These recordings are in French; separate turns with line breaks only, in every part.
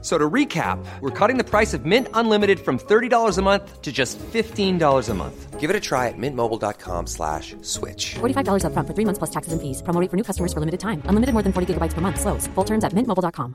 So to recap, we're cutting the price of Mint Unlimited from $30 a month to just $15 a month. Give it a try at mintmobile.com slash switch.
$45 upfront for three months plus taxes and fees. Promo rate for new customers for limited time. Unlimited more than 40 gigabytes per month. Slows. Full terms at mintmobile.com.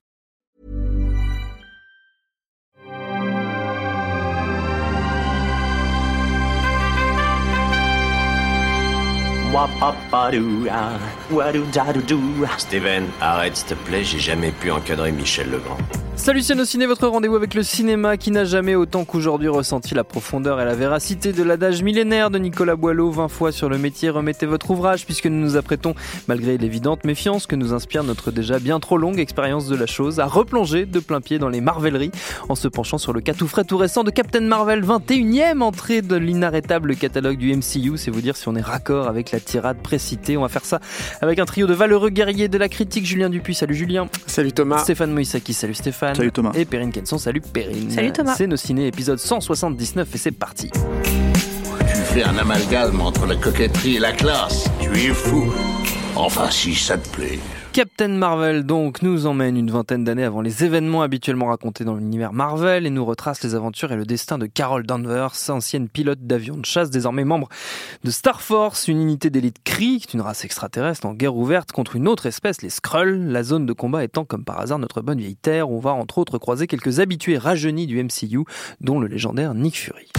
Steven, arrête s'il te plaît, j'ai jamais pu encadrer Michel Legrand.
Salut nos ciné, votre rendez-vous avec le cinéma qui n'a jamais autant qu'aujourd'hui ressenti la profondeur et la véracité de l'adage millénaire de Nicolas Boileau, 20 fois sur le métier, remettez votre ouvrage puisque nous nous apprêtons, malgré l'évidente méfiance que nous inspire notre déjà bien trop longue expérience de la chose, à replonger de plein pied dans les marveleries en se penchant sur le cas tout frais tout récent de Captain Marvel, 21e entrée de l'inarrêtable catalogue du MCU, c'est vous dire si on est raccord avec la tirade précitée. On va faire ça avec un trio de valeureux guerriers de la critique, Julien Dupuis, salut Julien.
Salut Thomas.
Stéphane Moïsaki, salut Stéphane.
Salut Thomas.
Et Perrine Kenson, salut Perrine.
Salut Thomas.
C'est nos ciné épisode 179 et c'est parti.
Tu fais un amalgame entre la coquetterie et la classe. Tu es fou. Enfin, si ça te plaît.
Captain Marvel donc nous emmène une vingtaine d'années avant les événements habituellement racontés dans l'univers Marvel et nous retrace les aventures et le destin de Carol Danvers, ancienne pilote d'avion de chasse, désormais membre de Star Force, une unité d'élite Kree, une race extraterrestre en guerre ouverte contre une autre espèce, les Skrulls, la zone de combat étant comme par hasard notre bonne vieille Terre, on va entre autres croiser quelques habitués rajeunis du MCU, dont le légendaire Nick Fury.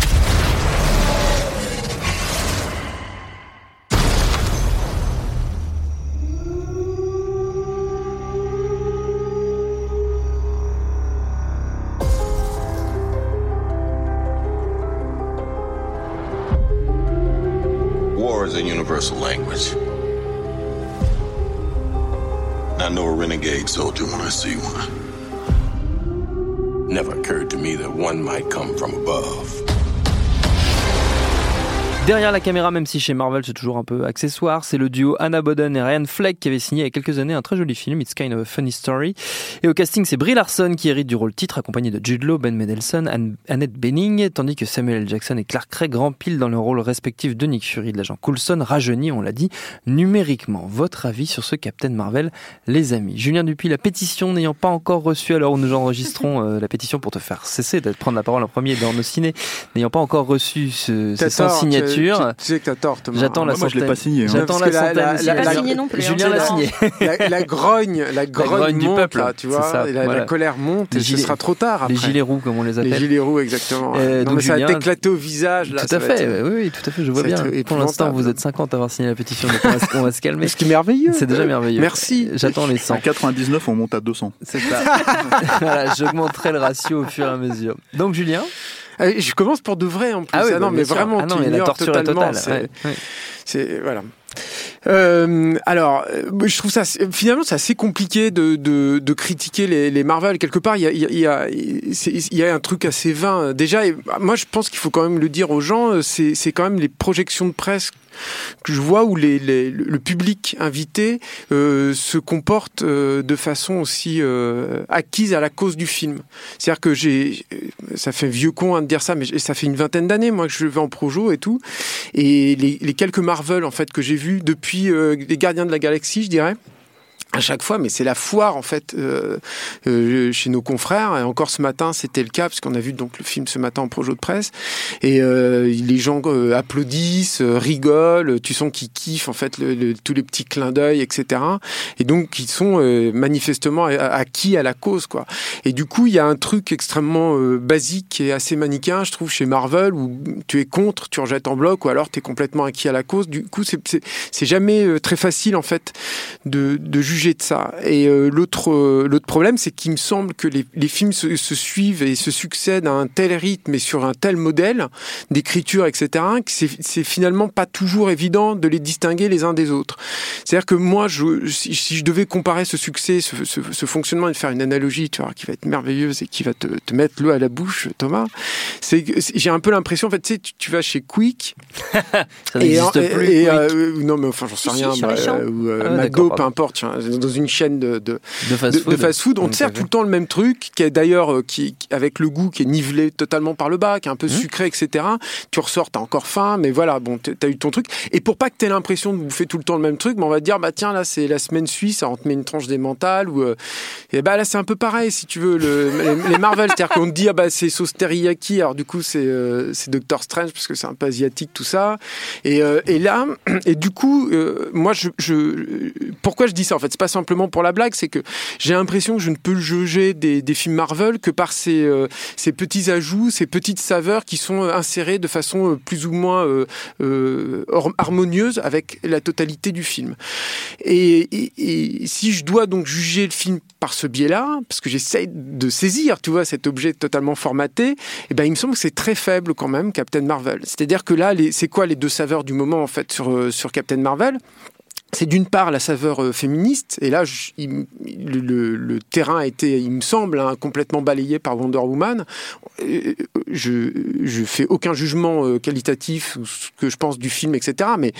Universal language. I know a renegade soldier when I see one. Never occurred to me that one might come from above.
Derrière la caméra, même si chez Marvel c'est toujours un peu accessoire, c'est le duo Anna Boden et Ryan Fleck qui avait signé il y a quelques années un très joli film, It's Kind of a Funny Story. Et au casting, c'est Brie Larson qui hérite du rôle titre, accompagné de Jude Law, Ben Mendelsohn, Anne- Annette Bening, tandis que Samuel L. Jackson et Clark Craig remplissent dans le rôle respectif de Nick Fury de l'agent Coulson, rajeuni, on l'a dit, numériquement. Votre avis sur ce Captain Marvel, les amis? Julien Dupuis, la pétition n'ayant pas encore reçu, alors où nous enregistrons euh, la pétition pour te faire cesser de prendre la parole en premier dans nos ciné, n'ayant pas encore reçu ce, ces 100
tort,
signatures.
Tu, tu- tu sais que t'as tort, Thomas.
J'attends la
moi, je l'ai
centaine.
pas signé, hein.
J'attends
Parce
la
que la-
centaine.
la-
signé.
la-
Pas
la-
signé non plus.
Julien l'a signé.
la, grogne, la grogne,
du peuple,
tu vois, et la, colère monte
Les
et ce sera trop tard après.
Les gilets roux, comme on les
Les
appelle.
gilets roux, exactement.
Euh,
non, mais ça va t'éclater au visage, là.
tout à fait, oui, tout à fait, je vois bien.
être
Pour l'instant, vous êtes 50 à avoir signé la pétition, donc on va, se- calmer.
Ce qui est merveilleux.
C'est déjà merveilleux.
Merci.
J'attends les 100.
À 99, on monte à 200.
C'est ça. voilà, j'augmenterai le ratio au fur et à mesure. Donc, Julien
je commence pour de vrai en plus.
oui,
non,
bah,
mais vraiment,
Ah non,
tu
mais la torture
totalement.
totale.
c'est-
ouais,
voilà. Euh, alors, euh, je trouve ça finalement c'est assez compliqué de, de, de critiquer les, les Marvel. Quelque part, il y a, il y a, il y a, un truc assez vain. Déjà, et moi, je pense qu'il faut quand même le dire aux gens. C'est c'est quand même les projections de presse que je vois où le public invité euh, se comporte euh, de façon aussi euh, acquise à la cause du film. C'est-à-dire que j'ai, ça fait vieux con hein, de dire ça, mais ça fait une vingtaine d'années moi que je vais en projo et tout, et les, quelques Marvel en fait que j'ai vus depuis les Gardiens de la Galaxie, je dirais à chaque fois, mais c'est la foire en fait euh, euh, chez nos confrères. Et encore ce matin, c'était le cas parce qu'on a vu donc le film ce matin en projo de presse. Et euh, les gens euh, applaudissent, euh, rigolent. Tu sens qu'ils kiffent en fait le, le- tous les petits clins d'œil, etc. Et donc ils sont euh, manifestement acquis à la cause, quoi. Et du coup, il y a un truc extrêmement basique et assez manichéen, je trouve, chez Marvel, où tu es contre, tu rejettes en bloc, ou alors tu es complètement acquis à la cause. Du coup, c'est- jamais très facile en fait de, de juger de ça. Et euh, l'autre euh, l'autre problème, c'est qu'il me semble que les, les films se, se suivent et se succèdent à un tel rythme et sur un tel modèle d'écriture, etc., que c'est c'est finalement pas toujours évident de les distinguer les uns des autres. C'est-à-dire que moi, je, si, si je devais comparer ce succès, ce, ce, ce fonctionnement et de faire une analogie, tu vois, qui va être merveilleuse et qui va te, te mettre l'eau à la bouche, Thomas, c'est j'ai un peu l'impression, en fait, tu sais, tu, tu vas chez Quick
Ça
et,
n'existe
et-
plus.
et, euh, non, mais enfin, j'en sais rien,
sur les
bah, ou euh,
Ah,
McDo, peu importe, tu vois, dans une chaîne de, de,
De fast-food.
On te sert tout le temps le même truc, qui est d'ailleurs euh, qui, avec le goût qui est nivelé totalement par le bas, qui est un
Mmh.
peu sucré, etc. Tu ressors, t'as encore faim, mais voilà, bon, t'as eu ton truc. Et pour pas que t'aies l'impression de bouffer tout le temps le même truc, mais on va te dire, bah tiens, là c'est la semaine suisse, on te met une tranche d'émental ou euh, et bah là c'est un peu pareil si tu veux le, les, les Marvel, c'est-à-dire qu'on te dit ah bah c'est sauce teriyaki, alors du coup c'est euh, c'est Doctor Strange parce que c'est un peu asiatique tout ça. Et, euh, et là et du coup moi je, je pourquoi je dis ça en fait? C'est pas simplement pour la blague, c'est que j'ai l'impression que je ne peux juger des, films Marvel que par ces, euh, ces petits ajouts, ces petites saveurs qui sont euh, insérées de façon euh, plus ou moins harmonieuse avec la totalité du film. Et, si je dois donc juger le film par ce biais-là, parce que j'essaye de saisir, tu vois, cet objet totalement formaté, eh ben il me semble que c'est très faible quand même, Captain Marvel. C'est-à-dire que là, c'est quoi les deux saveurs du moment en fait sur, sur Captain Marvel? C'est d'une part la saveur euh, féministe, et là, le, terrain a été, il me semble, hein, complètement balayé par Wonder Woman. Euh, Je, je fais aucun jugement euh, qualitatif ou ce que je pense du film, etc. Mais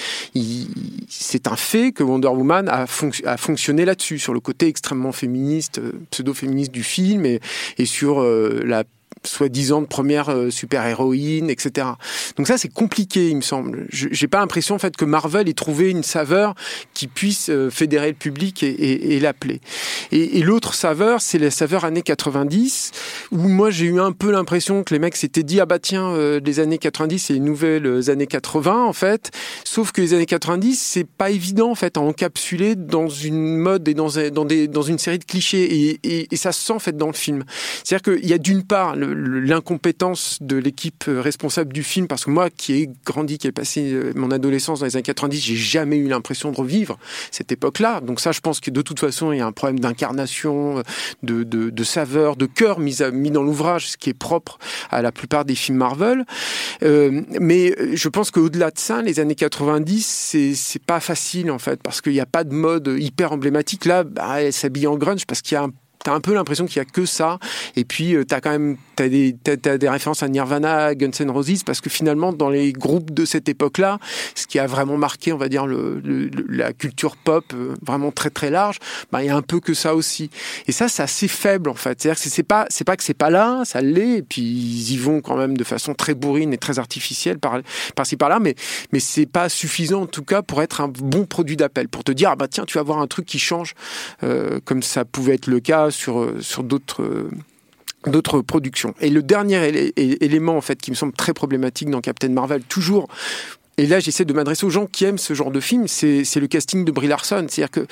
c'est un fait que Wonder Woman a, fonc- a fonctionné là-dessus, sur le côté extrêmement féministe, pseudo-féministe du film, et, sur la soi-disant de première euh, super-héroïne, etc. Donc ça, c'est compliqué, il me semble. J'ai pas l'impression en fait que Marvel ait trouvé une saveur qui puisse euh, fédérer le public et, l'appeler. Et, l'autre saveur, c'est la saveur années 90, où moi j'ai eu un peu l'impression que les mecs s'étaient dit ah bah tiens, euh, les années 90 c'est les nouvelles années 80 en fait. Sauf que les années 90, c'est pas évident en fait à encapsuler dans une mode et dans, dans, une série de clichés et, ça se sent en fait dans le film. C'est-à-dire qu'il y a d'une part l'incompétence de l'équipe responsable du film, parce que moi qui ai grandi, qui ai passé euh, mon adolescence dans les années 90, j'ai jamais eu l'impression de revivre cette époque-là. Donc ça, je pense que de toute façon, il y a un problème d'incarnation, de, de, saveur, de cœur mis, à- mis dans l'ouvrage, ce qui est propre à la plupart des films Marvel. Euh, mais je pense qu'au-delà de ça, les années 90, c'est c'est pas facile en fait, parce qu'il n'y a pas de mode hyper emblématique. Là, bah, elle s'habille en grunge parce qu'il y a un T'as un peu l'impression qu'il y a que ça, et puis euh, t'as quand même t'as des t'as, t'as des références à Nirvana, Guns N' Roses, parce que finalement dans les groupes de cette époque-là, ce qui a vraiment marqué, on va dire le, le- la culture pop euh, vraiment très très large, bah il y a un peu que ça aussi. Et ça, c'est assez faible en fait. C'est-à-dire que c'est pas c'est pas que c'est pas là, ça l'est, et puis ils y vont quand même de façon très bourrine et très artificielle par par-ci par-là, mais mais c'est pas suffisant en tout cas pour être un bon produit d'appel, pour te dire ah bah tiens tu vas voir un truc qui change, euh, comme ça pouvait être le cas sur euh, sur d'autres euh, d'autres productions. Et le dernier élément en fait qui me semble très problématique dans Captain Marvel, toujours. Et là, j'essaie de m'adresser aux gens qui aiment ce genre de film. C'est le casting de Brie Larson. C'est-à-dire que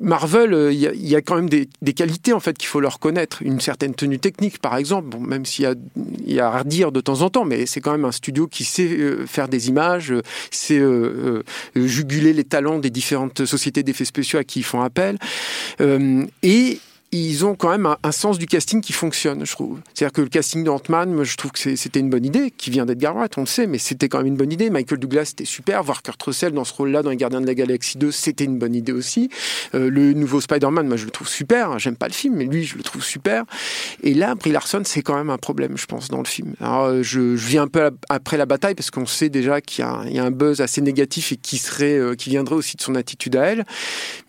Marvel, euh, il y, a, quand même des, qualités en fait qu'il faut leur connaître. Une certaine tenue technique, par exemple. Bon, même s'il y a, y a à redire de temps en temps, mais c'est quand même un studio qui sait faire des images, euh, sait juguler les talents des différentes sociétés d'effets spéciaux à qui ils font appel. Et ils ont quand même un, sens du casting qui fonctionne, je trouve. C'est-à-dire que le casting de Ant-Man, je trouve que c'était une bonne idée, qui vient d'Edgar Wright, on le sait, mais c'était quand même une bonne idée. Michael Douglas, c'était super. Voir Kurt Russell dans ce rôle-là dans Les Gardiens de la Galaxie 2, c'était une bonne idée aussi. Euh, le nouveau Spider-Man, moi, je le trouve super. J'aime pas le film, mais lui, je le trouve super. Et là, Brie Larson, c'est quand même un problème, je pense, dans le film. Alors, euh, je, viens un peu après la bataille, parce qu'on sait déjà qu'il y a un buzz assez négatif et qui, serait, euh, qui viendrait aussi de son attitude à elle.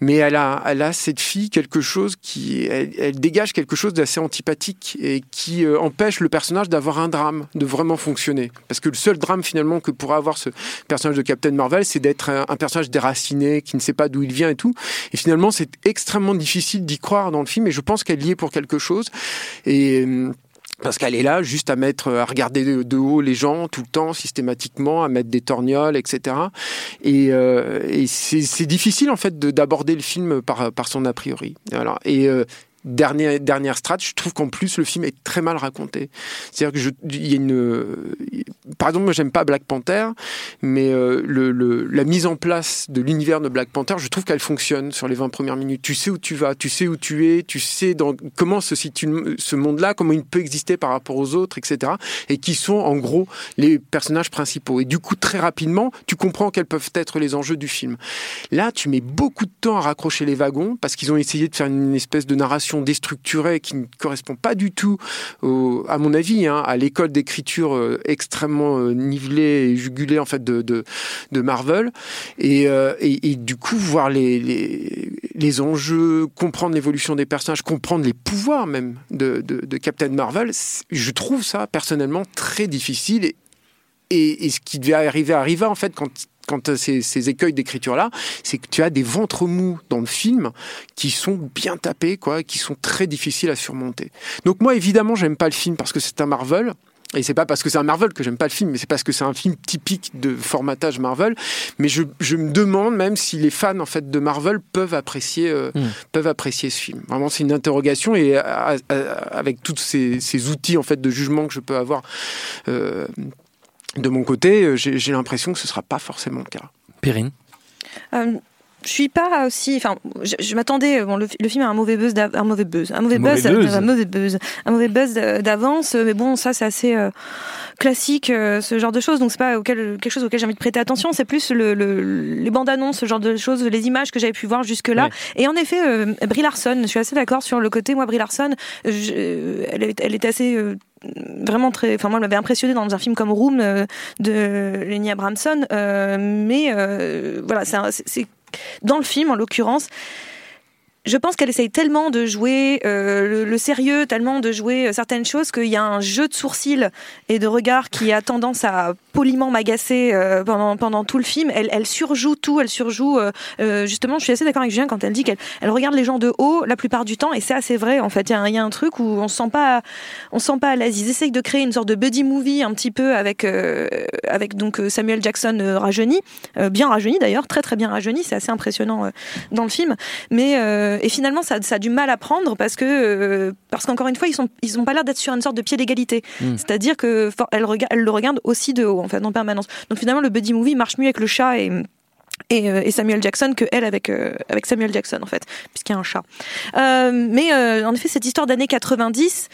Mais elle a, elle a cette fille quelque chose qui, elle, dégage quelque chose d'assez antipathique et qui euh, empêche le personnage d'avoir un drame, de vraiment fonctionner. Parce que le seul drame finalement que pourrait avoir ce personnage de Captain Marvel, c'est d'être un, un personnage déraciné, qui ne sait pas d'où il vient et tout. Et finalement, c'est extrêmement difficile d'y croire dans le film. Et je pense qu'elle y est pour quelque chose. Et euh, parce qu'elle est là juste à mettre, à regarder de, haut les gens tout le temps, systématiquement, à mettre des torgnoles, etc. Et, euh, c'est difficile en fait de- d'aborder le film par, par son a priori. Et euh, dernière dernière strat, je trouve qu'en plus le film est très mal raconté. C'est-à-dire que je, y a une, par exemple, moi j'aime pas Black Panther, mais euh, la mise en place de l'univers de Black Panther, je trouve qu'elle fonctionne sur les 20 premières minutes. Tu sais où tu vas, tu sais où tu es, tu sais comment se situe ce monde-là, comment il peut exister par rapport aux autres, etc. Et qui sont en gros les personnages principaux. Et du coup, très rapidement, tu comprends quels peuvent être les enjeux du film. Là, tu mets beaucoup de temps à raccrocher les wagons parce qu'ils ont essayé de faire une espèce de narration narration déstructurée qui ne correspond pas du tout, à mon avis, hein, à l'école d'écriture euh, extrêmement euh, nivelée et jugulée en fait de, Marvel. Et, euh, et, du coup, voir les, les, enjeux, comprendre l'évolution des personnages, comprendre les pouvoirs même de, Captain Marvel, je trouve ça personnellement très difficile. Et, et ce qui devait arriver arriva en fait quand quand ces, ces écueils d'écriture-là, c'est que tu as des ventres mous dans le film qui sont bien tapés, quoi, qui sont très difficiles à surmonter. Donc moi, évidemment, j'aime pas le film parce que c'est un Marvel. Et c'est pas parce que c'est un Marvel que j'aime pas le film, mais c'est parce que c'est un film typique de formatage Marvel. Mais je, je, me demande même si les fans en fait de Marvel peuvent apprécier euh, mm. peuvent apprécier ce film. Vraiment, c'est une interrogation et à, à, avec tous ces, ces, outils en fait de jugement que je peux avoir. Euh, de mon côté, j'ai l'impression que ce ne sera pas forcément le cas.
Périne
euh, je suis pas aussi. Enfin, je, je m'attendais. Bon, le, le, film a un mauvais buzz, un mauvais buzz, un mauvais, buzz, buzz, un mauvais buzz, un mauvais buzz d'avance. Mais bon, ça, c'est assez euh, classique, euh, ce genre de choses. Donc, c'est pas auquel, quelque chose auquel j'ai envie de prêter attention. C'est plus le, le, les bandes annonces, ce genre de choses, les images que j'avais pu voir jusque là. Ouais. Et en effet, euh, Brie Larson. Je suis assez d'accord sur le côté. Moi, Brie Larson, je, elle, est, elle est assez vraiment très. Enfin, moi, elle m'avait impressionné dans un film comme Room euh, de Lenny Abramson. Euh, mais euh, voilà, c'est dans le film, en l'occurrence je pense qu'elle essaye tellement de jouer euh, le, le, sérieux, tellement de jouer certaines choses qu'il y a un jeu de sourcils et de regard qui a tendance à poliment m'agacer euh, pendant, pendant tout le film. Elle, elle surjoue tout, elle surjoue. Euh, justement, je suis assez d'accord avec Julien quand elle dit qu'elle elle regarde les gens de haut la plupart du temps et c'est assez vrai en fait. Il y, y, a un truc où on se sent pas, on se sent pas à l'aise. Ils essayent de créer une sorte de buddy movie un petit peu avec, avec donc Samuel Jackson rajeuni, bien rajeuni d'ailleurs, très très bien rajeuni. C'est assez impressionnant dans le film, mais et finalement, ça, ça, a du mal à prendre parce que, euh, parce qu'encore une fois, ils sont, ils ont pas l'air d'être sur une sorte de pied d'égalité. Mm. C'est-à-dire que elle, elle, le regarde aussi de haut, en fait, en permanence. Donc finalement, le buddy movie marche mieux avec le chat et et, et, Samuel Jackson que elle avec euh, avec Samuel Jackson en fait puisqu'il y a un chat euh, mais euh, en effet cette histoire d'années 90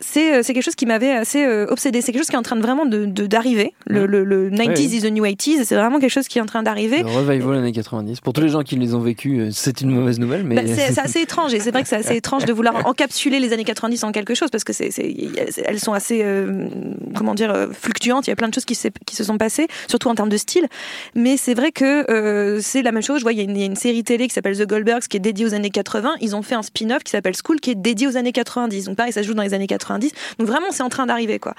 c'est quelque chose qui m'avait assez euh, obsédé. C'est quelque chose qui est en train de vraiment d'arriver. De, de, le, le, le, 90s ouais, is the new 80s, c'est vraiment quelque chose qui est en train d'arriver.
Le revival années 90. Pour tous les gens qui les ont vécus, c'est une mauvaise nouvelle. Mais...
Bah, c'est assez étrange. Et c'est vrai que c'est assez étrange de vouloir encapsuler les années 90 en quelque chose parce que c'est elles sont assez, euh, comment dire, fluctuantes. Il y a plein de choses qui, qui se sont passées, surtout en termes de style. Mais c'est vrai que euh, c'est la même chose. Je vois, il y, a une, il y a une série télé qui s'appelle The Goldbergs qui est dédiée aux années 80. Ils ont fait un spin-off qui s'appelle School qui est dédié aux années 90. Donc pareil, ça se joue dans les années 90. Donc vraiment, c'est en train d'arriver, quoi.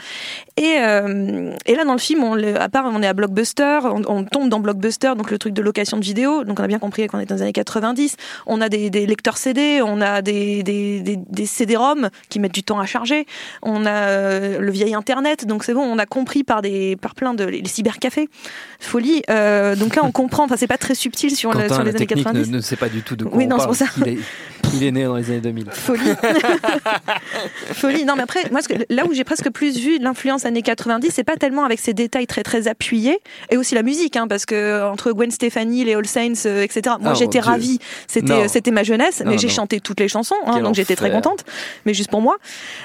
Et, euh, et là, dans le film, on, à part, on est à Blockbuster, on, on, tombe dans Blockbuster, donc le truc de location de vidéo. Donc on a bien compris qu'on est dans les années 90. On a des, des lecteurs CD, on a des, des, CD-ROM qui mettent du temps à charger. On a euh, le vieil Internet, donc c'est bon, on a compris par des, par plein de les cybercafés, folie. Euh, donc là, on comprend. Enfin, c'est pas très subtil sur,
Quentin,
le, sur les
la
années 90.
Ne, ne sait pas du tout de quoi
oui,
on
non,
parle.
c'est pour ça.
Il est, il est né dans les années 2000.
Folie. Folie. Non, mais après, moi, là où j'ai presque plus vu l'influence années 90, c'est pas tellement avec ces détails très très appuyés, et aussi la musique, hein, parce que entre Gwen Stefani, les All Saints, euh, etc. Moi,
Ah,
j'étais ravie. C'était c'était ma jeunesse, mais j'ai chanté toutes les chansons, hein, donc j'étais très contente, mais juste pour moi.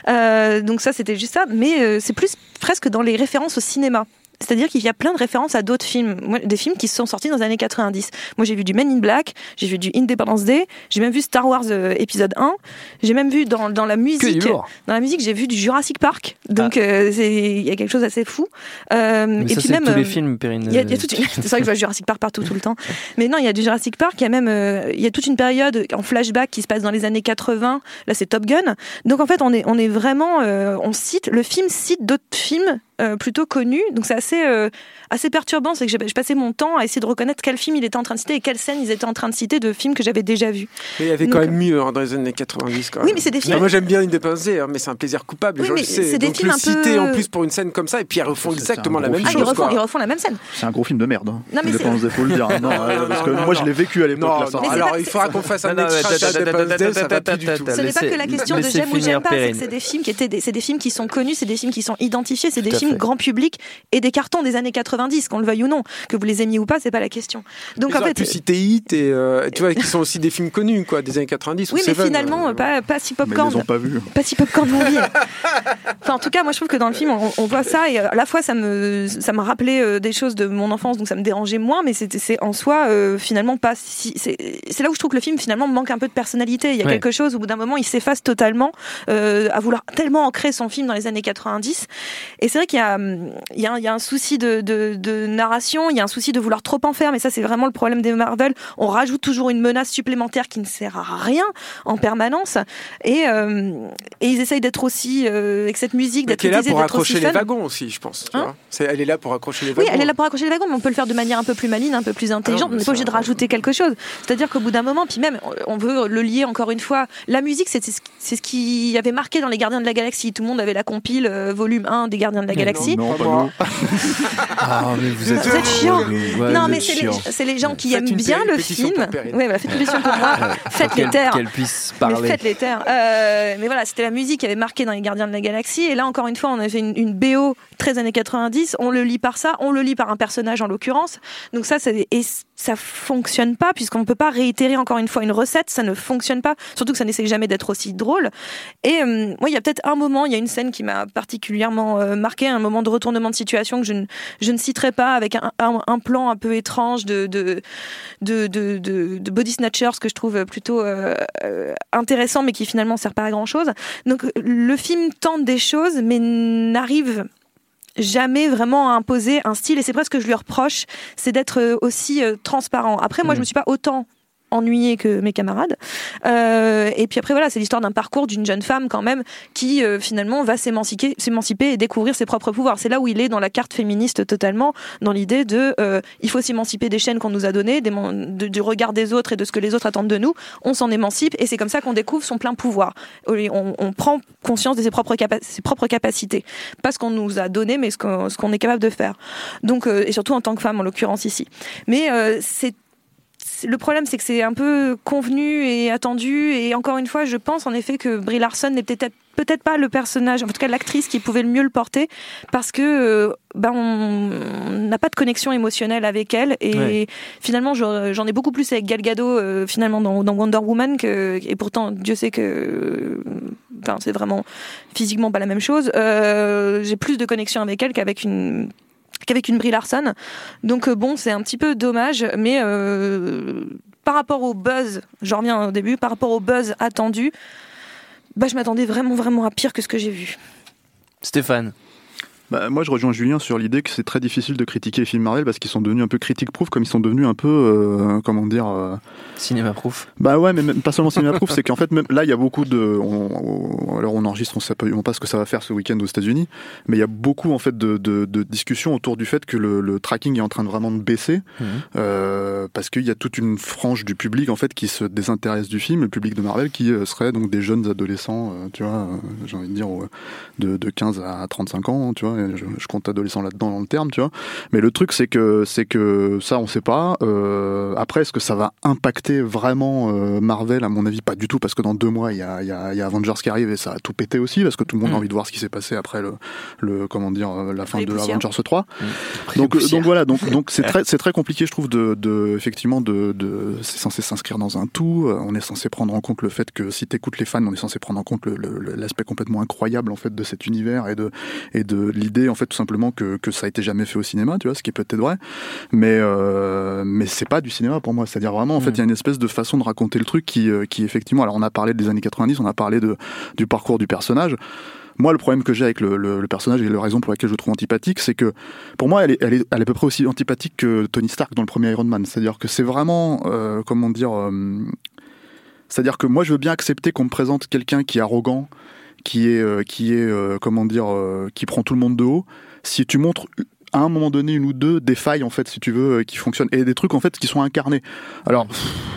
Euh, donc ça, c'était juste ça. Mais euh, c'est plus presque dans les références au cinéma. C'est-à-dire qu'il y a plein de références à d'autres films, des films qui sont sortis dans les années 90. Moi, j'ai vu du Men in Black, j'ai vu du Independence Day, j'ai même vu Star Wars euh, épisode 1, j'ai même vu dans, dans la
Que
musique, dans la musique, j'ai vu du Jurassic Park. Donc, euh, c'est- il y a quelque chose d'assez fou. Euh,
Mais
et
ça,
puis
c'est
même,
tous les
euh,
films, Perrine.
il y a, y a toute. C'est vrai que je vois Jurassic Park partout tout le temps. Mais non, il y a du Jurassic Park. Il y a même, euh, il y a toute une période en flashback qui se passe dans les années 80. Là, c'est Top Gun. Donc en fait, on est, on est vraiment, euh, on cite, le film cite d'autres films euh, plutôt connus. Donc c'est assez, euh, assez perturbant. C'est que j'ai passé mon temps à essayer de reconnaître quel film il était en train de citer et quelles scènes ils étaient en train de citer de films que j'avais déjà vus.
Mais il y avait
Donc,
quand même mieux hein, dans les années 90 quand
Oui,
même.
mais c'est des films-
moi j'aime bien Independence Day, hein, mais c'est un plaisir coupable,
Oui,
je
mais
le sais.
c'est des
Donc
films
le
un peu-
citer en plus pour une scène comme ça, et puis ils refont exactement la même
Ah,
film.
ils
chose.
refont,
quoi.
ils refont la même scène.
C'est un gros film de merde. Hein.
Non, mais
Day, faut le dire. Non,
Non,
parce que
non,
moi,
non.
je l'ai vécu à l'époque.
Alors il faudra qu'on fasse un.
Ce n'est pas que la question de j'aime ou j'aime pas, c'est que c'est des films qui étaient des, c'est des films qui sont connus, c'est des films qui sont identifiés, c'est des
à
films grand public et des cartons des années 90, qu'on le veuille ou non. Que vous les aimiez ou pas, c'est pas la question.
Donc en fait. Puis citer Hit et, euh, tu vois, qui sont aussi des films connus, quoi, des années 90.
Oui, mais finalement, euh, pas, pas si popcorn.
Mais ils ont pas vu.
Pas si popcorn movie. enfin, en tout cas, moi, je trouve que dans le film, on, voit ça et à la fois, ça me, ça m'a rappelé des choses de mon enfance, donc ça me dérangeait moins, mais c'est en soi, finalement, pas si. C'est là où je trouve que le film, finalement, manque un peu de personnalité. Il y a quelque chose, au bout d'un moment, il s'efface totalement à vouloir tellement ancrer son film dans les années 90. Et c'est vrai qu'il y a, il y, a, il y a un souci de, de, de, narration, il y a un souci de vouloir trop en faire, mais ça c'est vraiment le problème des Marvel. On rajoute toujours une menace supplémentaire qui ne sert à rien en permanence. Et, euh, et ils essayent d'être aussi, euh, avec cette musique, d'être
là pour accrocher les wagons aussi, je pense. Hein elle est là pour accrocher les wagons.
Oui, elle est là pour accrocher les wagons, mais on peut le faire de manière un peu plus maligne, un peu plus intelligente. on n'est pas obligé de rajouter quelque chose. C'est-à-dire qu'au bout d'un moment, puis même, on veut le lier encore une fois. La musique, c'est ce qui avait marqué dans les Gardiens de la Galaxie. Tout le monde avait la compile euh, volume 1 des Gardiens de la Galaxie.
Non, pas
ah, mais vous êtes, chiant. non, mais c'est les, gens qui aiment bien le film. Oui, voilà, faites une pétition pour moi. faites les terres.
Qu'elle puisse parler.
faites les terres. Euh, mais voilà, c'était la musique qui avait marqué dans les Gardiens de la Galaxie. Et là, encore une fois, on a fait une, une BO 13 années 90. On le lit par ça. On le lit par un personnage en l'occurrence. Donc ça, c'est ça fonctionne pas puisqu'on ne peut pas réitérer encore une fois une recette, ça ne fonctionne pas, surtout que ça n'essaie jamais d'être aussi drôle. Et euh, moi, il y a peut-être un moment, il y a une scène qui m'a particulièrement euh, marqué, un moment de retournement de situation que je ne, je ne citerai pas, avec un, un, plan un peu étrange de, de, de, de, body snatchers que je trouve plutôt euh, intéressant, mais qui finalement sert pas à grand chose. Donc le film tente des choses, mais n'arrive jamais vraiment à imposer un style et c'est presque ce que je lui reproche, c'est d'être euh, aussi euh, transparent. Après, moi, je mm. me suis pas autant ennuyé que mes camarades. Euh, et puis après, voilà, c'est l'histoire d'un parcours d'une jeune femme quand même qui euh, finalement va s'émanciper, et découvrir ses propres pouvoirs. C'est là où il est dans la carte féministe totalement, dans l'idée de euh, il faut s'émanciper des chaînes qu'on nous a données, du regard des autres et de ce que les autres attendent de nous. On s'en émancipe et c'est comme ça qu'on découvre son plein pouvoir. On, prend conscience de ses propres, ses propres capacités, pas ce qu'on nous a donné, mais ce qu'on, ce qu'on est capable de faire. Donc, et surtout en tant que femme en l'occurrence ici. Mais c'est le problème, c'est que c'est un peu convenu et attendu. Et encore une fois, je pense en effet que Brie Larson n'est peut-être peut-être pas le personnage, en tout cas l'actrice qui pouvait le mieux le porter, parce que euh, ben on n'a pas de connexion émotionnelle avec elle. Et finalement, j'en ai beaucoup plus avec Gal Gadot euh, finalement dans, Wonder Woman que et pourtant Dieu sait que c'est vraiment physiquement pas la même chose. Euh, j'ai plus de connexion avec elle qu'avec une qu'avec une Brie Larson. Donc euh, bon, c'est un petit peu dommage, mais euh, par rapport au buzz, j'en reviens au début, par rapport au buzz attendu, bah, je m'attendais vraiment vraiment à pire que ce que j'ai vu.
Stéphane
bah, moi, je rejoins Julien sur l'idée que c'est très difficile de critiquer les films Marvel parce qu'ils sont devenus un peu critique-proof, comme ils sont devenus un peu, euh, comment dire, euh...
cinéma-proof.
Bah ouais, mais même, pas seulement cinéma-proof, c'est qu'en fait, même là, il y a beaucoup de, on, alors on enregistre, on sait pas ce que ça va faire ce week-end aux États-Unis, mais il y a beaucoup en fait de, de, de, discussions autour du fait que le, le, tracking est en train de vraiment de baisser, mmh. euh, parce qu'il y a toute une frange du public en fait qui se désintéresse du film, le public de Marvel, qui serait donc des jeunes adolescents, tu vois, j'ai envie de dire de, de 15 à 35 ans, tu vois je, compte adolescent là-dedans dans le terme, tu vois. Mais le truc, c'est que c'est que ça, on sait pas. Euh, après, est-ce que ça va impacter vraiment euh, Marvel? À mon avis, pas du tout, parce que dans deux mois, il y a, y, a, y a Avengers qui arrive et ça a tout pété aussi, parce que tout le monde a mm. envie de voir ce qui s'est passé après le, le comment dire, euh, la fin de Avengers 3. Mm. Donc, donc voilà, donc donc c'est très c'est très compliqué, je trouve, de, de effectivement de, de c'est censé s'inscrire dans un tout. On est censé prendre en compte le fait que si t'écoutes les fans, on est censé prendre en compte l'aspect complètement incroyable en fait de cet univers et de et de l'idée en fait tout simplement que, que ça a été jamais fait au cinéma, tu vois, ce qui est peut-être vrai, mais euh, mais c'est pas du cinéma pour moi. C'est-à-dire vraiment, en fait, il y a une espèce de façon de raconter le truc qui, euh, qui effectivement, alors on a parlé des années 90, on a parlé de du parcours du personnage. Moi, le problème que j'ai avec le, le, personnage et la raison pour laquelle je le trouve antipathique, c'est que pour moi, elle est, elle, est, elle est à peu près aussi antipathique que Tony Stark dans le premier Iron Man. C'est-à-dire que c'est vraiment, euh, comment dire, euh, c'est-à-dire que moi, je veux bien accepter qu'on me présente quelqu'un qui est arrogant, qui est, qui est, comment dire, qui prend tout le monde de haut. Si tu montres à un moment donné une ou deux des failles en fait si tu veux qui fonctionnent et des trucs en fait qui sont incarnés. Alors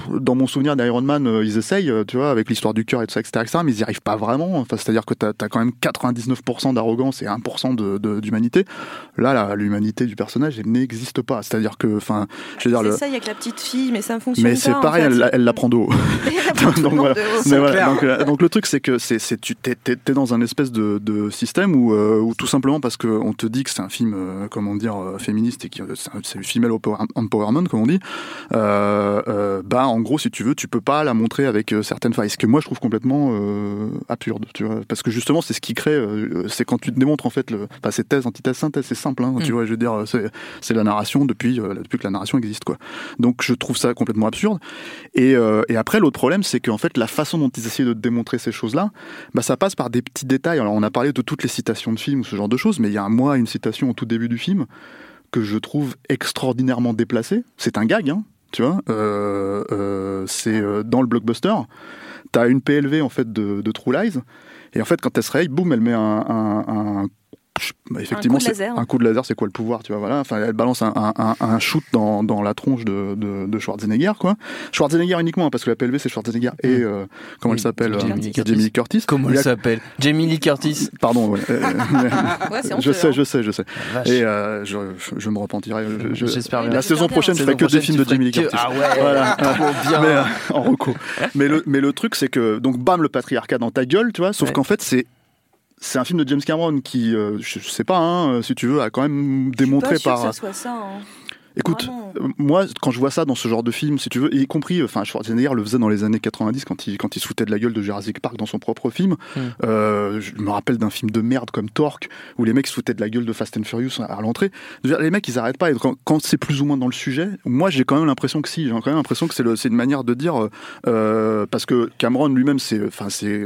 dans mon souvenir d'Iron Man, ils essayent, tu vois, avec l'histoire du cœur et tout ça, etc., mais ils n'y arrivent pas vraiment. Enfin, c'est-à-dire que tu as, quand même 99% d'arrogance et 1% d'humanité. De, Là, l'humanité du personnage, elle n'existe pas. C'est-à-dire que, enfin, je veux dire,
le... ça avec la petite fille, mais ça ne fonctionne
pas. Mais c'est pareil, elle, elle, la prend d'eau. donc, voilà. donc, euh, donc, le truc, c'est que c'est, tu t'es, dans un espèce de, de système où, euh, où, tout simplement parce qu'on te dit que c'est un film, euh, comment dire, féministe et c'est, un, c'est female empowerment, comme on dit, bah en gros, si tu veux, tu peux pas la montrer avec certaines failles. Ce que moi je trouve complètement absurde, tu vois, parce que justement, c'est ce qui crée, c'est quand tu te démontres en fait, le, bah, c'est thèse, antithèse, synthèse, c'est simple, hein, tu mm. vois, je veux dire, c'est, la narration depuis, depuis que la narration existe, quoi. Donc je trouve ça complètement absurde. Et, et après, l'autre problème, c'est qu'en fait, la façon dont ils essaient de démontrer ces choses-là, bah, ça passe par des petits détails. Alors, on a parlé de toutes les citations de films ou ce genre de choses, mais il y a un moi une citation au tout début du film que je trouve extraordinairement déplacée. C'est un gag, hein, tu vois. Euh, euh, c'est euh, dans le blockbuster. T'as une PLV en fait de, True Lies, et en fait, quand elle se réveille, boum, elle met un, un, un effectivement, un coup de laser, c'est quoi le pouvoir, tu vois, voilà. Enfin, elle balance un, un, un shoot dans, dans, la tronche de, de, de, Schwarzenegger, quoi. Schwarzenegger uniquement, hein, parce que la PLV c'est Schwarzenegger et mm. euh, comment elle s'appelle
Jamie,
euh, Lee Curtis.
Comment elle s'appelle Jamie Lee Curtis.
Pardon. Ouais, je sais, je sais, je sais. Et euh, je, je, me repentirai.
J'espère bien.
La saison prochaine, je ferai que des films de Jamie Lee Curtis.
Ah ouais. Voilà. bien.
Mais, en reco. Mais le mais le truc c'est que donc bam le patriarcat dans ta gueule, tu vois. Sauf qu'en fait c'est c'est un film de James Cameron qui, euh, je, sais pas, hein, si tu veux, a quand même démontré
je suis pas
par.
Que ça soit ça, hein.
Écoute, euh, moi, quand je vois ça dans ce genre de film, si tu veux, y compris, enfin, Schwarzenegger le faisait dans les années 90 quand il, quand il se foutait de la gueule de Jurassic Park dans son propre film. Hmm. Euh, je me rappelle d'un film de merde comme Torque, où les mecs se foutaient de la gueule de Fast and Furious à l'entrée. Les mecs, ils arrêtent pas. Et quand, c'est plus ou moins dans le sujet, moi, j'ai quand même l'impression que si. J'ai quand même l'impression que c'est une manière de dire, parce que Cameron lui-même, c'est, enfin, c'est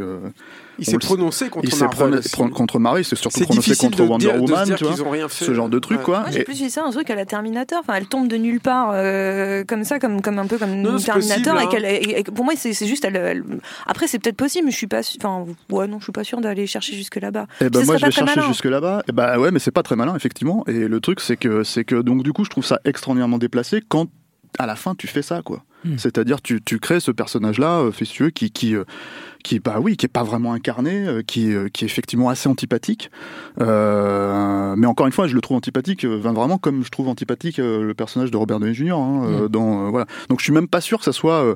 il s'est prononcé contre Marvel.
contre Marvel, c'est surtout prononcé contre Wonder Woman, tu vois,
rien
fait, ce genre de truc, quoi.
Moi, j'ai plus vu ça un truc à la Terminator. Enfin, elle tombe de nulle part, euh, comme ça, comme, comme un peu comme non, Terminator. Possible, et, hein. pour moi, c'est juste. Elle, Après, c'est peut-être possible, mais je suis pas. Enfin, ouais, non, je suis pas sûr d'aller chercher jusque là-bas.
Et eh ben moi, je vais chercher jusque là-bas. Et bah ouais, mais c'est pas très malin, effectivement. Et le truc, c'est que, c'est que, donc, du coup, je trouve ça extraordinairement déplacé quand à la fin tu fais ça quoi. Hmm. C'est-à-dire tu, tu crées ce personnage là, euh, qui qui euh, qui bah oui, qui est pas vraiment incarné, euh, qui, euh, qui est effectivement assez antipathique. Euh, mais encore une fois, je le trouve antipathique, vraiment comme je trouve antipathique le personnage de Robert Downey Jr. Hein, mm. dans voilà. Donc je suis même pas sûr que ça soit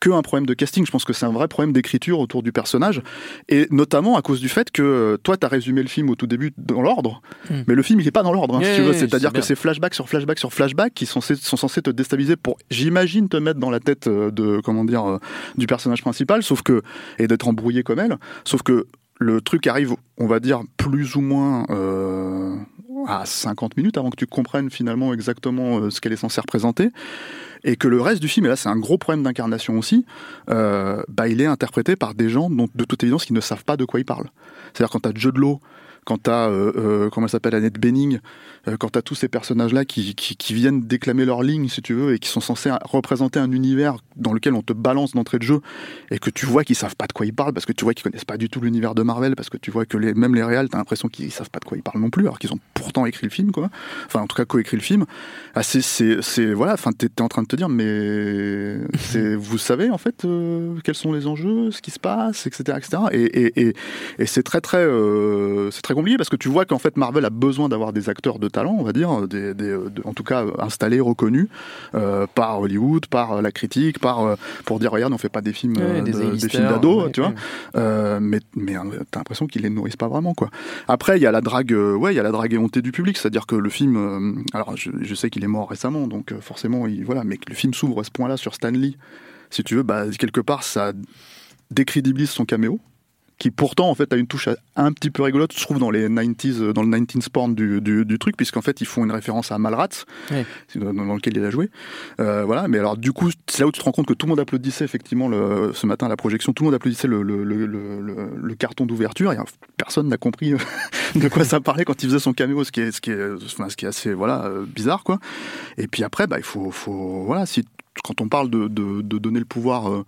que un problème de casting. Je pense que c'est un vrai problème d'écriture autour du personnage, et notamment à cause du fait que toi, tu as résumé le film au tout début dans l'ordre, mm. mais le film il est pas dans l'ordre. Hein, si tu veux. C'est-à-dire que c'est flashback sur flashback sur flashback qui sont, sont censés te déstabiliser pour, j'imagine, te mettre dans la tête de comment dire du personnage principal. Sauf que et d'être embrouillé comme elle. Sauf que le truc arrive, on va dire, plus ou moins euh, à 50 minutes avant que tu comprennes finalement exactement euh, ce qu'elle est censée représenter. Et que le reste du film, et là c'est un gros problème d'incarnation aussi, euh, bah, il est interprété par des gens dont, de toute évidence qui ne savent pas de quoi ils parlent. C'est-à-dire quand tu as Joe Law quand tu as, euh, euh, comment elle s'appelle, Annette Benning, euh, quand tu as tous ces personnages-là qui, qui, viennent déclamer leur ligne, si tu veux, et qui sont censés représenter un univers dans lequel on te balance d'entrée de jeu, et que tu vois qu'ils savent pas de quoi ils parlent, parce que tu vois qu'ils connaissent pas du tout l'univers de Marvel, parce que tu vois que les, même les réals, tu as l'impression qu'ils savent pas de quoi ils parlent non plus, alors qu'ils ont pourtant écrit le film, quoi. Enfin, en tout cas, coécrit le film. Ah, c'est, voilà, enfin, tu es en train de te dire, mais vous savez, en fait, quels sont les enjeux, ce qui se passe, etc., etc. Et, et, et, et c'est très, très, c'est très compliqué parce que tu vois qu'en fait Marvel a besoin d'avoir des acteurs de talent, on va dire, des, en tout cas installés, reconnus euh, par Hollywood, par la critique, par euh, pour dire regarde on fait pas des films euh, des, films d'ados, tu vois. mais mais t'as l'impression qu'ils les nourrissent pas vraiment quoi. Après il y a la drague, ouais il y a la drague éhontée du public, c'est-à-dire que le film, alors je, sais qu'il est mort récemment donc forcément il, voilà, mais que le film s'ouvre à ce point-là sur Stanley, si tu veux, bah quelque part ça décrédibilise son caméo qui pourtant en fait a une touche un petit peu rigolote, je trouve dans les 90s, euh, dans le 19 porn du, du, du truc, puisqu'en fait ils font une référence à Malrats, dans, lequel il a joué. Euh, voilà, mais alors du coup c'est là où tu te rends compte que tout le monde applaudissait effectivement le, ce matin à la projection, tout le monde applaudissait le, le, carton d'ouverture, et personne n'a compris euh, de quoi ça parlait quand il faisait son caméo, ce qui est, ce qui est, ce qui est assez voilà bizarre quoi. Et puis après bah il faut, faut voilà si quand on parle de, de, de donner le pouvoir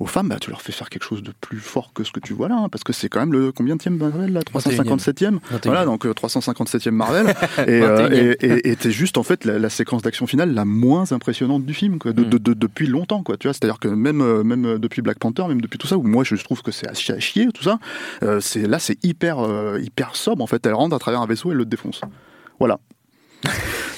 aux femmes, bah, tu leur fais faire quelque chose de plus fort que ce que tu vois là, hein, parce que c'est quand même le combien de Marvel là? 357e Voilà, donc 357e Marvel. et t'es juste en fait la, séquence d'action finale la moins impressionnante du film, quoi, de, mm. depuis longtemps, quoi. Tu vois, c'est-à-dire que même, même depuis Black Panther, même depuis tout ça, où moi je trouve que c'est à chier, tout ça, c'est là c'est hyper, hyper sobre en fait. Elle rentre à travers un vaisseau et le défonce. Voilà.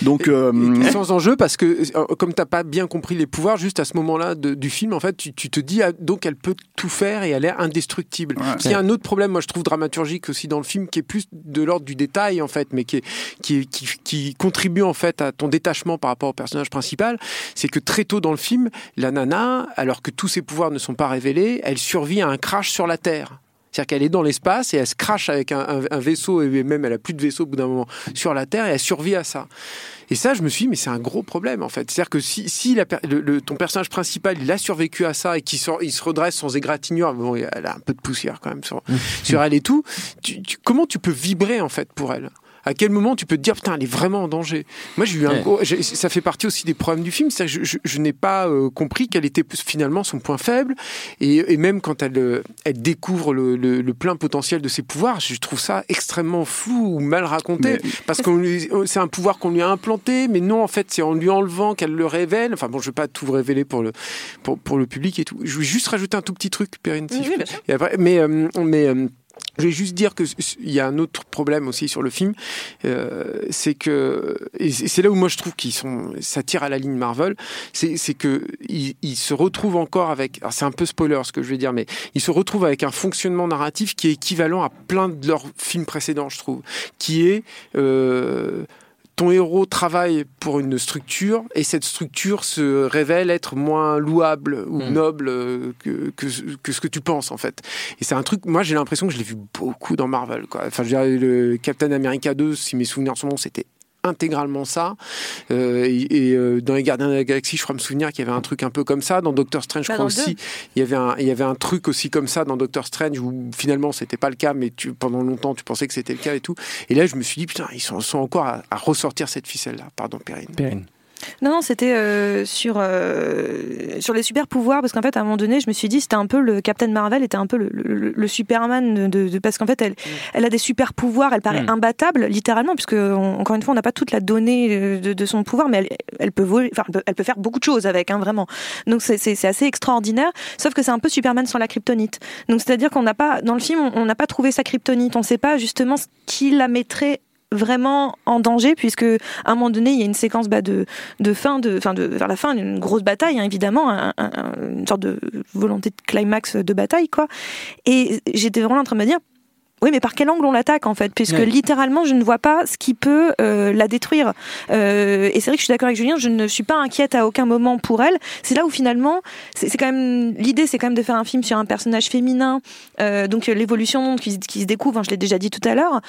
Donc euh, sans enjeu parce que euh, comme t'as pas bien compris les pouvoirs juste à ce moment-là du film en fait tu, te dis ah, donc elle peut tout faire et elle est indestructible. Il y a un autre problème moi je trouve dramaturgique aussi dans le film qui est plus de l'ordre du détail en fait mais qui, qui, qui, contribue en fait à ton détachement par rapport au personnage principal, c'est que très tôt dans le film la nana alors que tous ses pouvoirs ne sont pas révélés, elle survit à un crash sur la terre. C'est-à-dire qu'elle est dans l'espace et elle se crache avec un, vaisseau et même elle a plus de vaisseau au bout d'un moment sur la Terre et elle survit à ça. Et ça, je me suis dit, mais c'est un gros problème en fait. C'est-à-dire que si, si le, ton personnage principal il a survécu à ça et qu'il il se redresse sans égratignure, bon, elle a un peu de poussière quand même sur, sur elle et tout, comment tu peux vibrer en fait pour elle? À quel moment tu peux te dire putain elle est vraiment en danger? Moi j'ai eu un gros, ça fait partie aussi des problèmes du film c'est je, je, n'ai pas euh, compris quel était finalement son point faible. Et, et même quand elle euh, elle découvre le, le, plein potentiel de ses pouvoirs je trouve ça extrêmement flou ou mal raconté. Parce que c'est un pouvoir qu'on lui a implanté mais non en fait c'est en lui enlevant qu'elle le révèle. Enfin bon je vais pas tout révéler pour le pour, pour le public et tout. Je vais juste rajouter un tout petit truc Perrine si mais euh, mais je vais juste dire qu'il y a un autre problème aussi sur le film, euh, c'est que et c'est là où moi je trouve qu'ils sont, ça tire à la ligne Marvel, c'est que ils, se retrouvent encore avec, c'est un peu spoiler ce que je vais dire, mais ils se retrouvent avec un fonctionnement narratif qui est équivalent à plein de leurs films précédents, je trouve, qui est euh, ton héros travaille pour une structure et cette structure se révèle être moins louable ou mm. noble euh, que, que, ce que tu penses en fait. Et c'est un truc, moi j'ai l'impression que je l'ai vu beaucoup dans Marvel. Quoi. Enfin, je dirais, le Captain America 2, si mes souvenirs sont bons, c'était intégralement ça. Euh, et, euh, dans Les Gardiens de la Galaxie, je crois me souvenir qu'il y avait un truc un peu comme ça. Dans Doctor Strange, je crois aussi, il y, avait un, il y avait un truc aussi comme ça dans Doctor Strange où finalement c'était pas le cas, mais tu, pendant longtemps tu pensais que c'était le cas et tout. Et là, je me suis dit, putain, ils sont, sont encore à, à ressortir cette ficelle-là. Pardon, Perrine.
Perrine.
Non, non, c'était euh, sur euh, sur les super pouvoirs parce qu'en fait à un moment donné, je me suis dit c'était un peu le Captain Marvel était un peu le, le, Superman de, parce qu'en fait elle mm. elle a des super pouvoirs, elle paraît mm. imbattable littéralement puisque encore une fois on n'a pas toute la donnée euh, de, de, son pouvoir, mais elle, elle peut voler, enfin elle peut faire beaucoup de choses avec, hein, vraiment. Donc c'est c'est assez extraordinaire. Sauf que c'est un peu Superman sans la kryptonite. Donc c'est à dire qu'on n'a pas dans le film on n'a pas trouvé sa kryptonite, on ne sait pas justement ce qui la mettrait vraiment en danger puisque à un moment donné il y a une séquence bah, de, de fin de, fin de vers la fin une grosse bataille hein, évidemment une sorte de volonté de climax de bataille quoi et j'étais vraiment en train de me dire oui, mais par quel angle on l'attaque en fait? Puisque littéralement, je ne vois pas ce qui peut euh, la détruire. Euh, et c'est vrai que je suis d'accord avec Julien, je ne suis pas inquiète à aucun moment pour elle. C'est là où finalement, c'est quand même l'idée, c'est quand même de faire un film sur un personnage féminin, euh, donc l'évolution qui, qui, se découvre. Hein, je l'ai déjà dit tout à l'heure.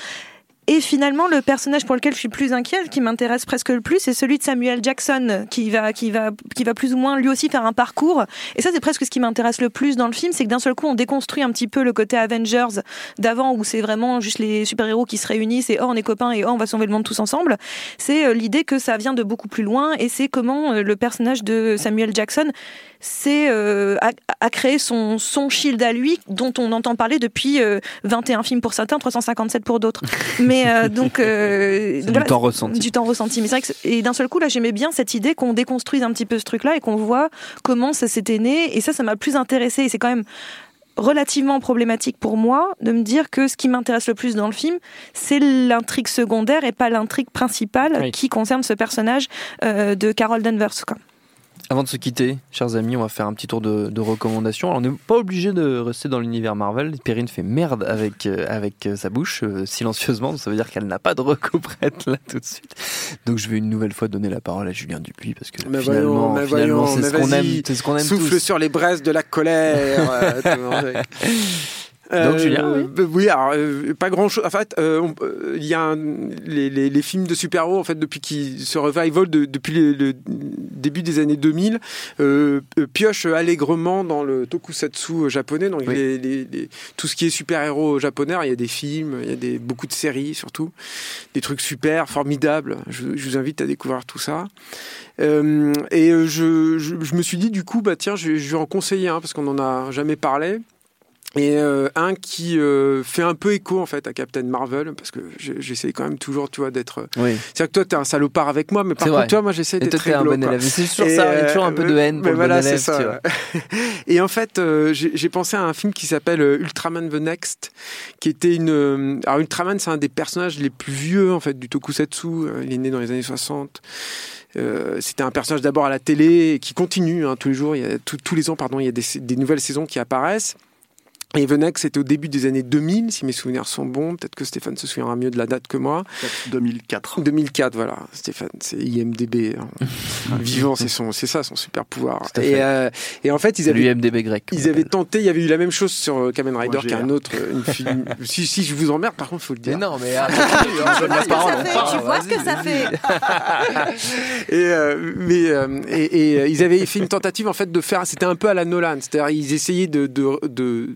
Et finalement, le personnage pour lequel je suis plus inquiète, qui m'intéresse presque le plus, c'est celui de Samuel Jackson, qui va, qui va, qui va plus ou moins lui aussi faire un parcours. Et ça, c'est presque ce qui m'intéresse le plus dans le film, c'est que d'un seul coup, on déconstruit un petit peu le côté Avengers d'avant, où c'est vraiment juste les super-héros qui se réunissent et oh, on est copains et oh, on va sauver le monde tous ensemble. C'est euh, l'idée que ça vient de beaucoup plus loin et c'est comment euh, le personnage de Samuel Jackson c'est euh, à, créer son, son shield à lui, dont on entend parler depuis 21 euh, films pour certains, 357 pour d'autres. Mais euh, donc
du temps ressenti.
Du temps ressenti. Mais c'est vrai que et d'un seul coup là, j'aimais bien cette idée qu'on déconstruise un petit peu ce truc-là et qu'on voit comment ça s'était né. Et ça, ça m'a plus intéressé. Et c'est quand même relativement problématique pour moi de me dire que ce qui m'intéresse le plus dans le film, c'est l'intrigue secondaire et pas l'intrigue principale qui concerne ce personnage de Carol Danvers. Quoi.
Avant de se quitter, chers amis, on va faire un petit tour de, recommandations. Alors, on n'est pas obligé de rester dans l'univers Marvel. Perrine fait merde avec, euh, avec euh, sa bouche, euh, silencieusement. Ça veut dire qu'elle n'a pas de recoprette là tout de suite. Donc, je vais une nouvelle fois donner la parole à Julien Dupuis parce que finalement, c'est ce qu'on aime.
C'est ce qu'on aime. Souffle sur les braises de la colère.
Donc Julien,
oui, alors pas grand chose. En fait, il y a les, les, les, films de super-héros en fait depuis qui se revival de, depuis le, début des années 2000 pioche allègrement dans le tokusatsu japonais. Donc les, tout ce qui est super-héros japonais, il y a des films, il y a des beaucoup de séries surtout, des trucs super formidables. Je, je vous invite à découvrir tout ça. Euh, et je, je, je, me suis dit du coup, bah tiens, je, je vais en conseiller un parce qu'on n'en a jamais parlé. Et euh, un qui euh, fait un peu écho en fait à Captain Marvel parce que j'essaie quand même toujours tu vois d'être oui. c'est vrai que toi t'es un salopard avec moi mais par contre toi moi j'essaie d'être très
un bon élève c'est toujours ça il y a toujours un peu de haine pour le voilà, bon élève ça, tu vois.
et en fait euh, j'ai pensé à un film qui s'appelle Ultraman the Next qui était une alors Ultraman c'est un des personnages les plus vieux en fait du tokusatsu il est né dans les années 60 euh, c'était un personnage d'abord à la télé qui continue hein, tous les jours, il y a, tous les ans, pardon, il y a des, des nouvelles saisons qui apparaissent. Et Venex, c'était au début des années 2000, si mes souvenirs sont bons. Peut-être que Stéphane se souviendra mieux de la date que moi.
2004.
2004, voilà. Stéphane, c'est IMDB. Hein. Vivant, c'est son, c'est ça, son super pouvoir. Et, euh, et, en fait, ils avaient.
L'IMDB grec.
Ils avaient tenté, il y avait eu la même chose sur euh, Kamen Rider qu'un autre, euh, une film. si, si, je vous emmerde, par contre, il faut le dire.
Mais non, mais.
tu vois ce que ça fait.
et, euh, mais, et, et, ils avaient fait une tentative, en fait, de faire, c'était un peu à la Nolan. C'est-à-dire, ils essayaient de, de, de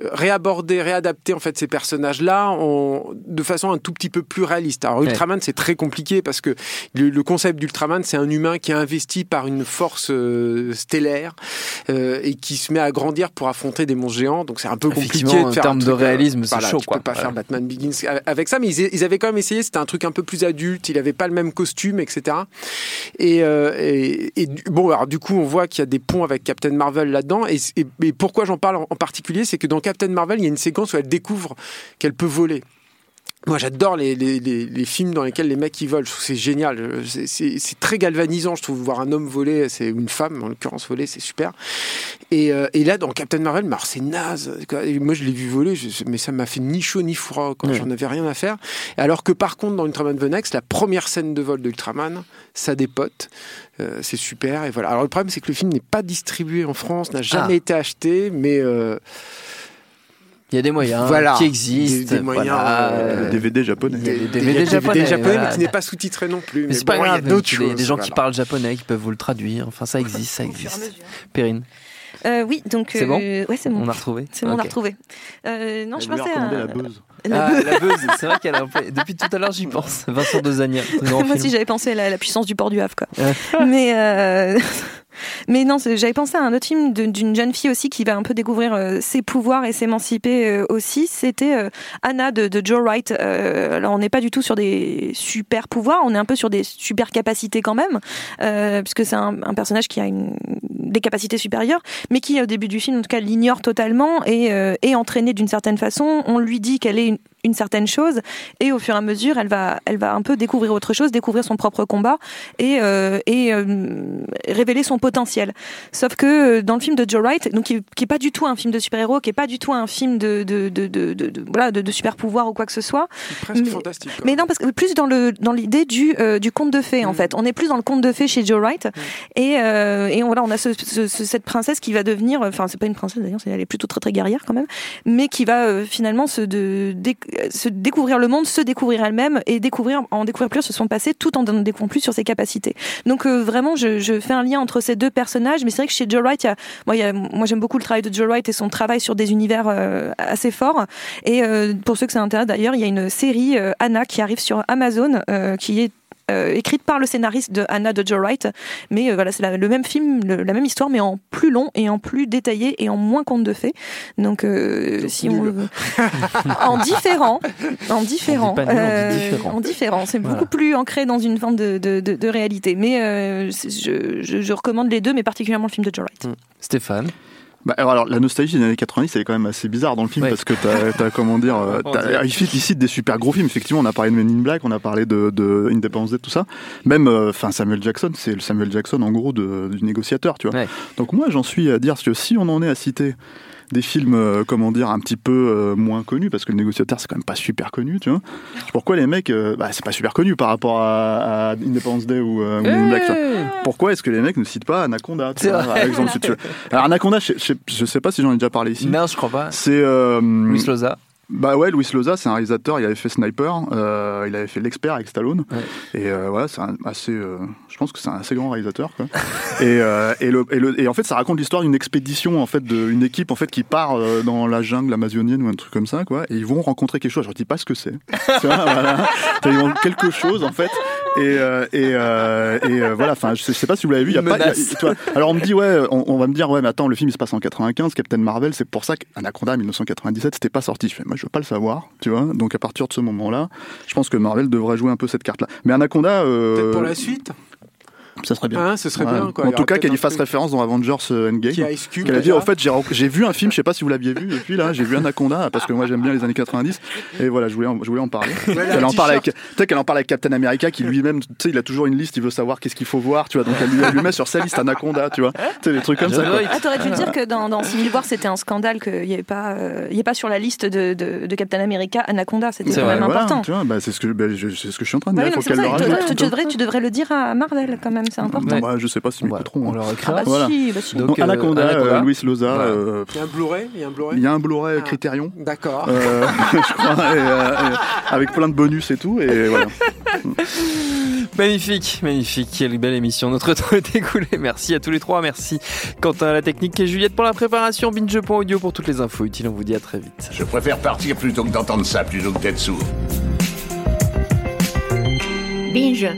réaborder, réadapter en fait ces personnages-là de façon un tout petit peu plus réaliste. Alors Ultraman c'est très compliqué parce que le, concept d'Ultraman c'est un humain qui est investi par une force euh, stellaire euh, et qui se met à grandir pour affronter des monstres géants. Donc c'est un peu compliqué de
faire
en termes
de euh, réalisme, c'est chaud. Tu
peux pas faire Batman Begins avec ça, mais ils, avaient quand même essayé. C'était un truc un peu plus adulte. Il avait pas le même costume, etc. Et, et, bon, alors du coup on voit qu'il y a des ponts avec Captain Marvel là-dedans. Et, et, pourquoi j'en parle en, en particulier, c'est que dans Captain Marvel, il y a une séquence où elle découvre qu'elle peut voler. Moi, j'adore les, les, les, films dans lesquels les mecs ils volent. Je trouve c'est génial. C'est très galvanisant, je trouve, voir un homme voler, c'est une femme en l'occurrence voler, c'est super. Et, euh, et, là, dans Captain Marvel, c'est naze. Moi, je l'ai vu voler, mais ça m'a fait ni chaud ni froid quand j'en avais rien à faire. Alors que par contre, dans Ultraman The Next, la première scène de vol d'Ultraman, ça dépote. Euh, c'est super. Et voilà. Alors le problème, c'est que le film n'est pas distribué en France, n'a jamais ah. été acheté, mais euh,
il y a des moyens qui existent. Des, moyens.
Euh, DVD japonais.
Il y a des DVD, japonais, mais qui n'est pas sous-titré non plus.
Mais, c'est pas grave. Il y a d'autres choses. Des gens qui parlent japonais, qui peuvent vous le traduire. Enfin, ça existe, ça existe. Perrine.
Euh, oui, donc.
C'est bon
euh, Ouais, c'est bon.
On a retrouvé.
C'est bon, on a retrouvé. Euh, non, je pensais à.
la buzz.
La, ah, la buzz, c'est vrai qu'elle a. Depuis tout à l'heure, j'y pense. Vincent Dezania.
Moi aussi, j'avais pensé à la, puissance du port du Havre, quoi. mais. Mais non, j'avais pensé à un autre film d'une jeune fille aussi qui va un peu découvrir euh, ses pouvoirs et s'émanciper euh, aussi. C'était euh, Anna de, Joe Wright. alors on n'est pas du tout sur des super pouvoirs, on est un peu sur des super capacités quand même, puisque c'est un, personnage qui a des capacités supérieures, mais qui au début du film en tout cas l'ignore totalement et est entraînée d'une certaine façon. On lui dit qu'elle est une, une certaine chose et au fur et à mesure elle va elle va un peu découvrir autre chose découvrir son propre combat et euh, et euh, révéler son potentiel sauf que euh, dans le film de Joe Wright donc qui, qui est pas du tout un film de super héros qui est pas du tout un film de de de de, de, voilà de, de, super pouvoir ou quoi que ce soit
presque mais, fantastique
mais non parce que plus dans le dans l'idée du du conte de fées en mm. fait on est plus dans le conte de fées chez Joe Wright mm. et et on, voilà on a ce, ce, cette princesse qui va devenir enfin c'est pas une princesse d'ailleurs elle est plutôt très très guerrière quand même mais qui va finalement se de, se découvrir le monde, se découvrir elle-même et découvrir, en découvrir plus sur son passé tout en en découvrant plus sur ses capacités. Donc euh, vraiment, je, fais un lien entre ces deux personnages, mais c'est vrai que chez Joe Wright, moi, y a, moi j'aime beaucoup le travail de Joe Wright et son travail sur des univers euh, assez forts. Et euh, pour ceux que ça intéresse d'ailleurs, il y a une série Anna qui arrive sur Amazon qui est euh, écrite par le scénariste de Anna de Joe Wright. Mais euh, voilà, c'est le même film, la même histoire, mais en plus long et en plus détaillé et en moins conte de fées. Donc, euh, si on en différent, en différent, en différent, c'est beaucoup plus ancré dans une forme de, de, de, réalité. Mais je, je, je, recommande les deux, mais particulièrement le film de Joe Wright.
Hmm. Stéphane.
Bah, alors, la nostalgie des années 90, elle est quand même assez bizarre dans le film parce que t'as, as, comment dire, as, il, cite, des super gros films. Effectivement, on a parlé de Men in Black, on a parlé de, de Independence Day, tout ça. Même, euh, enfin, Samuel Jackson, c'est le Samuel Jackson en gros de, du négociateur, tu vois. Donc moi, j'en suis à dire que si on en est à citer des films, euh, comment dire, un petit peu euh, moins connus, parce que le négociateur, c'est quand même pas super connu, tu vois. Pourquoi les mecs, euh, bah, c'est pas super connu par rapport à, à Independence Day ou, ou in Black. Pourquoi est-ce que les mecs ne citent pas Anaconda, tu vois, par exemple, si tu veux. Alors Anaconda, je, je, je sais pas si j'en ai déjà parlé ici.
Non, je crois pas.
C'est
Luis Loza.
bah ouais, Luis Loza, c'est un réalisateur. Il avait fait Sniper, il avait fait L'expert avec Stallone.
Ouais.
Et voilà, c'est assez. Je pense que c'est un assez grand réalisateur. Quoi. et, euh, et, le, et, le- et en fait, ça raconte l'histoire d'une expédition en fait d'une équipe en fait qui part euh, dans la jungle amazonienne ou un truc comme ça, quoi. Et ils vont rencontrer quelque chose. Je ne dis pas ce que c'est. Voilà. Ils vont quelque chose en fait. Et, euh, et, euh, et euh, voilà. Enfin, je sais, pas si vous l'avez vu. Il y a
Une
pas. il y a-
menace.
tu vois, alors on me dit ouais, on, on va me dire ouais, mais attends, le film il se passe en 95, Captain Marvel, c'est pour ça qu'Anaconda 1997 c'était pas sorti. Je fais, moi je veux pas le savoir, tu vois. Donc à partir de ce moment-là, je pense que Marvel devrait jouer un peu cette carte-là. Mais Anaconda,
Peut-être pour la suite?
Ça serait bien.
Ce serait
Ouais.
bien. Quoi.
En tout cas,
peut-être
qu'elle y fasse
truc
référence dans Avengers euh, Endgame.
Qui a
Qu'elle a dit,
déjà.
en fait, j'ai vu un film, je sais pas si vous l'aviez vu, et puis là, j'ai vu Anaconda, parce que moi j'aime bien les années 90, et voilà, je voulais en, je voulais en parler.
elle
en parle avec, sais, qu'elle en parle avec Captain America, qui lui-même, tu sais, il a toujours une liste, il veut savoir qu'est-ce qu'il faut voir, tu vois, donc elle lui, elle lui met sur sa liste Anaconda, tu vois, tu sais, des trucs comme ça. quoi.
Ah, t'aurais dû dire que dans, dans Civil War, c'était un scandale qu'il n'y avait pas, euh, y ait pas sur la liste de, de, de Captain America Anaconda. C'était
C'est
quand
vrai,
même
Voilà,
important.
tu vois, bah, c'est ce que, bah, je, c'est ce que je suis en train de dire, faut qu'elle le rajoute.
devrais, tu devrais le dire à Marvel quand même, c'est important.
Bah, je sais pas si
Ouais, on
hein.
leur
Ah bah
Voilà.
si, bah si.
Donc,
Donc,
euh,
Anaconda,
Anaconda.
euh, Luis Loza,
Voilà.
euh,
Il y a un Blu-ray Il y a un Blu-ray
il y a un Blu-ray
Ah.
Criterion.
D'accord.
Euh, je crois, et, euh, et avec plein de bonus et tout, et voilà.
Magnifique, magnifique, quelle belle émission. Notre temps est écoulé. Merci à tous les trois. Merci Quentin à la technique et Juliette pour la préparation. Binge.audio pour toutes les infos utiles. On vous dit à très vite.
Je préfère partir plutôt que d'entendre ça, plutôt que d'être sourd.
Binge.